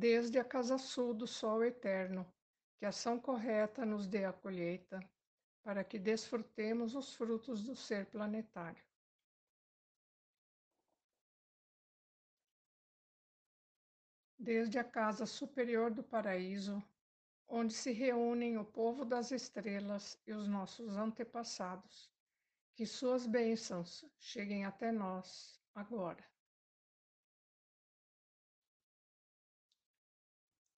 Desde a casa sul do sol eterno, que ação correta nos dê a colheita, para que desfrutemos os frutos do ser planetário. Desde a casa superior do paraíso, onde se reúnem o povo das estrelas e os nossos antepassados, que suas bênçãos cheguem até nós agora.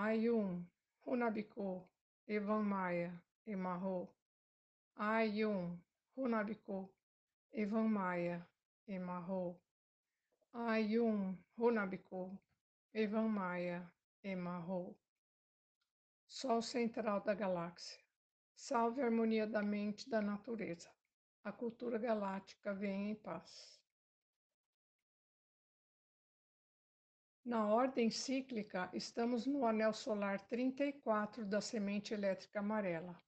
Ayum, Runabiku, Evan Maia, Emarro. Ayum, Runabiku, Evan Maia, Emarro. Ayum, Runabiku, Evan Maia, Emarro. Sol central da galáxia. Salve a harmonia da mente e da natureza. A cultura galáctica vem em paz. Na ordem cíclica, estamos no anel solar 34 da semente elétrica amarela.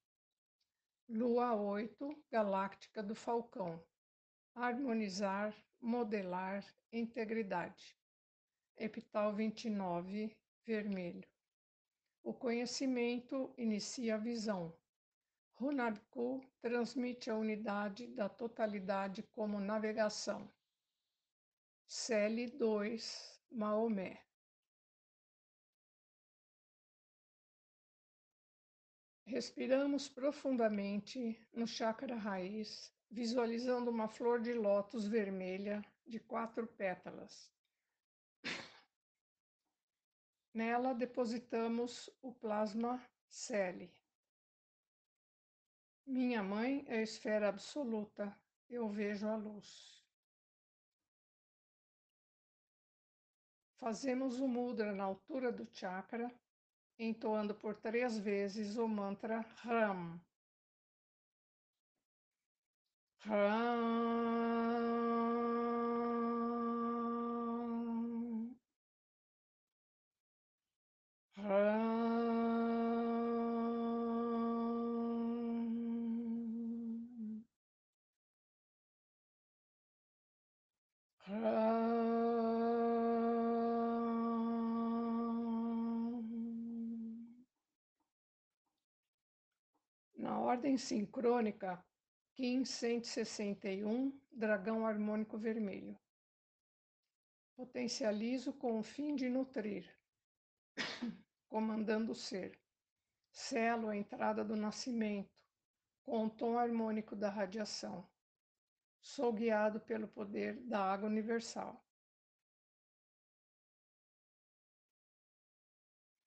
Lua 8, galáctica do Falcão. Harmonizar, modelar, integridade. Epital 29, vermelho. O conhecimento inicia a visão. Hunabku transmite a unidade da totalidade como navegação. Cele 2, Maomé Respiramos profundamente no chakra raiz, visualizando uma flor de lótus vermelha de quatro pétalas. Nela depositamos o plasma Celi. Minha mãe é esfera absoluta, eu vejo a luz. Fazemos o mudra na altura do chakra, entoando por três vezes o mantra Ram. Ram. Ordem sincrônica Kim 161, dragão harmônico vermelho. Potencializo com o fim de nutrir, comandando o ser. Selo a entrada do nascimento, com o tom harmônico da radiação. Sou guiado pelo poder da água universal.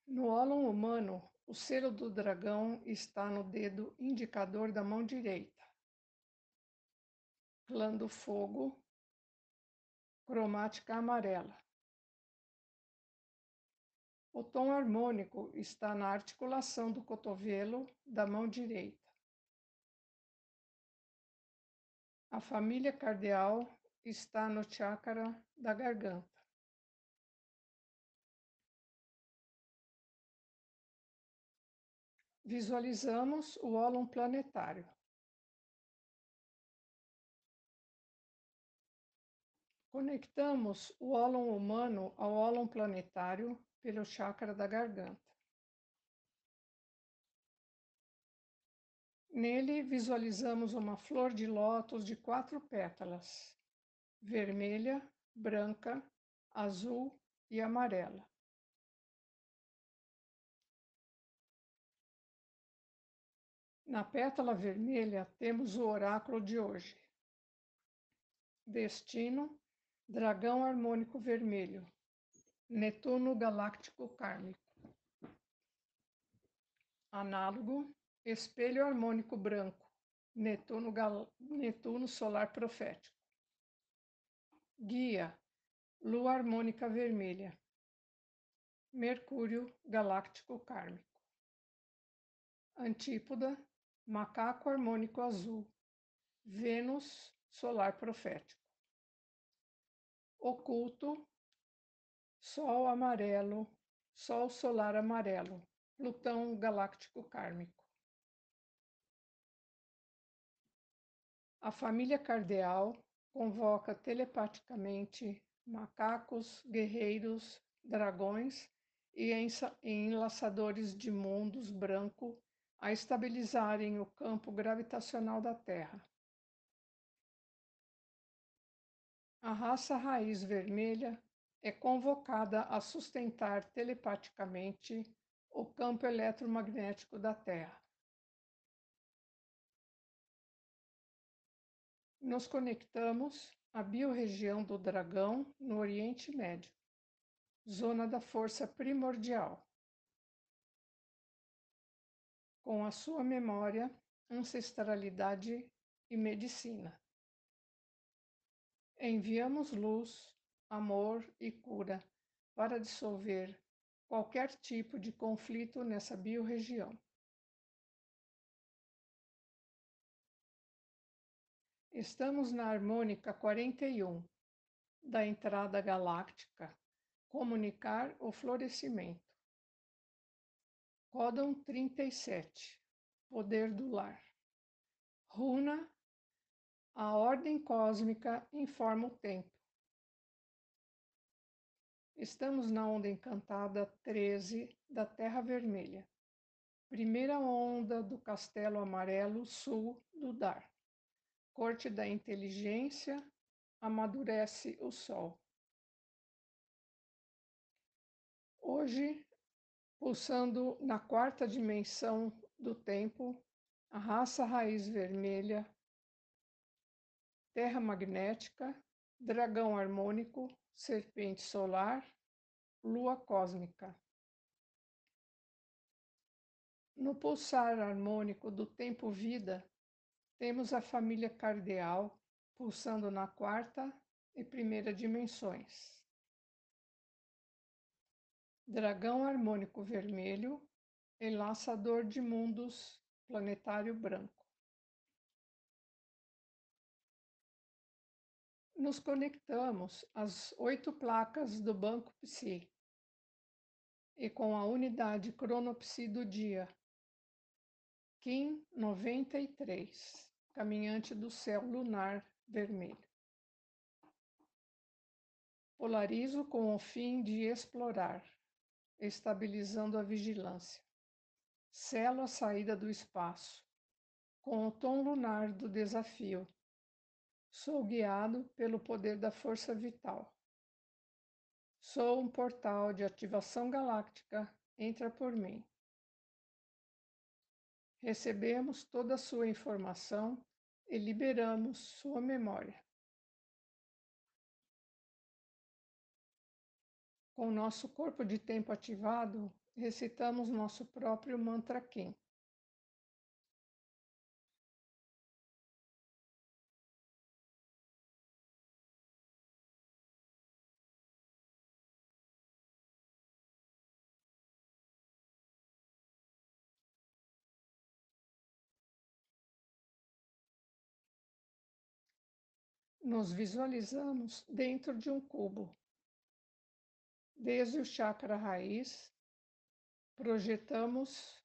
No ólon humano, o selo do dragão está no dedo indicador da mão direita. Clã do fogo, cromática amarela. O tom harmônico está na articulação do cotovelo da mão direita. A família cardeal está no chakra da garganta. Visualizamos o ólon planetário. Conectamos o ólon humano ao ólon planetário pelo chakra da garganta. Nele visualizamos uma flor de lótus de quatro pétalas, vermelha, branca, azul e amarela. Na pétala vermelha temos o oráculo de hoje. Destino, dragão harmônico vermelho, Netuno galáctico kármico. Análogo, espelho harmônico branco, Netuno, gal... Netuno solar profético. Guia, lua harmônica vermelha, Mercúrio galáctico kármico. Antípoda, macaco harmônico azul, Vênus solar profético. Oculto, Sol amarelo, Sol solar amarelo, Plutão galáctico kármico. A família cardeal convoca telepaticamente macacos, guerreiros, dragões e enlaçadores de mundos branco a estabilizarem o campo gravitacional da Terra. A raça raiz vermelha é convocada a sustentar telepaticamente o campo eletromagnético da Terra. Nos conectamos à biorregião do dragão no Oriente Médio, zona da força primordial com a sua memória, ancestralidade e medicina. Enviamos luz, amor e cura para dissolver qualquer tipo de conflito nessa biorregião. Estamos na harmônica 41 da entrada galáctica, comunicar o florescimento. Códon 37 Poder do Lar. Runa A ordem cósmica informa o tempo. Estamos na onda encantada 13 da Terra Vermelha. Primeira onda do Castelo Amarelo Sul do Dar. Corte da Inteligência amadurece o Sol. Hoje pulsando na quarta dimensão do tempo, a raça raiz vermelha, terra magnética, dragão harmônico, serpente solar, lua cósmica. No pulsar harmônico do tempo-vida, temos a família cardeal pulsando na quarta e primeira dimensões dragão harmônico vermelho, enlaçador de mundos, planetário branco. Nos conectamos às oito placas do Banco Psi e com a unidade cronopsi do dia, Kim 93, caminhante do céu lunar vermelho. Polarizo com o fim de explorar estabilizando a vigilância. Selo a saída do espaço, com o tom lunar do desafio. Sou guiado pelo poder da força vital. Sou um portal de ativação galáctica, entra por mim. Recebemos toda a sua informação e liberamos sua memória. Com o nosso corpo de tempo ativado, recitamos nosso próprio mantra Kim. Nos visualizamos dentro de um cubo Desde o chakra raiz, projetamos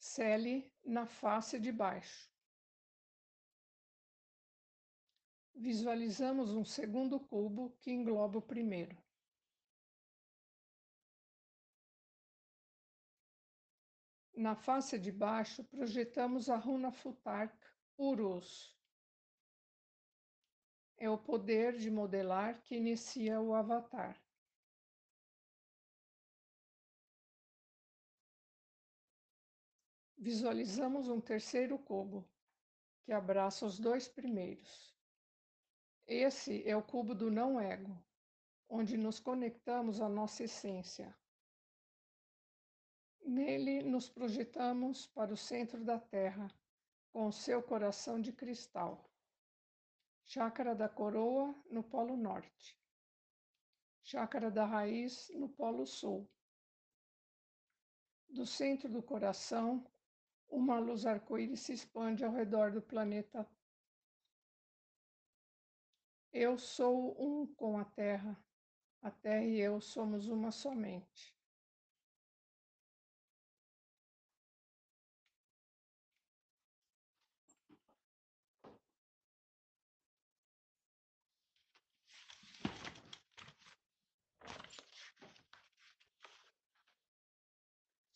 Cele na face de baixo. Visualizamos um segundo cubo que engloba o primeiro. Na face de baixo, projetamos a runa Futark Urus. É o poder de modelar que inicia o avatar. Visualizamos um terceiro cubo que abraça os dois primeiros. Esse é o cubo do não-ego, onde nos conectamos à nossa essência. Nele nos projetamos para o centro da Terra, com o seu coração de cristal. Chácara da coroa no Polo Norte. Chácara da raiz no Polo Sul. Do centro do coração, uma luz arco-íris se expande ao redor do planeta eu sou um com a terra, a terra e eu somos uma somente.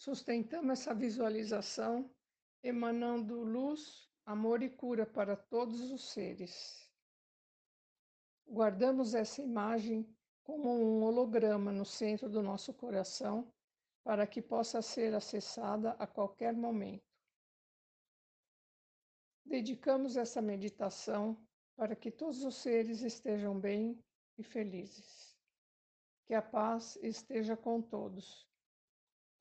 Sustentamos essa visualização emanando luz, amor e cura para todos os seres. Guardamos essa imagem como um holograma no centro do nosso coração para que possa ser acessada a qualquer momento. Dedicamos essa meditação para que todos os seres estejam bem e felizes. Que a paz esteja com todos,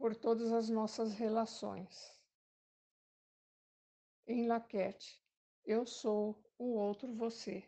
por todas as nossas relações. Em Laquete, eu sou o outro você.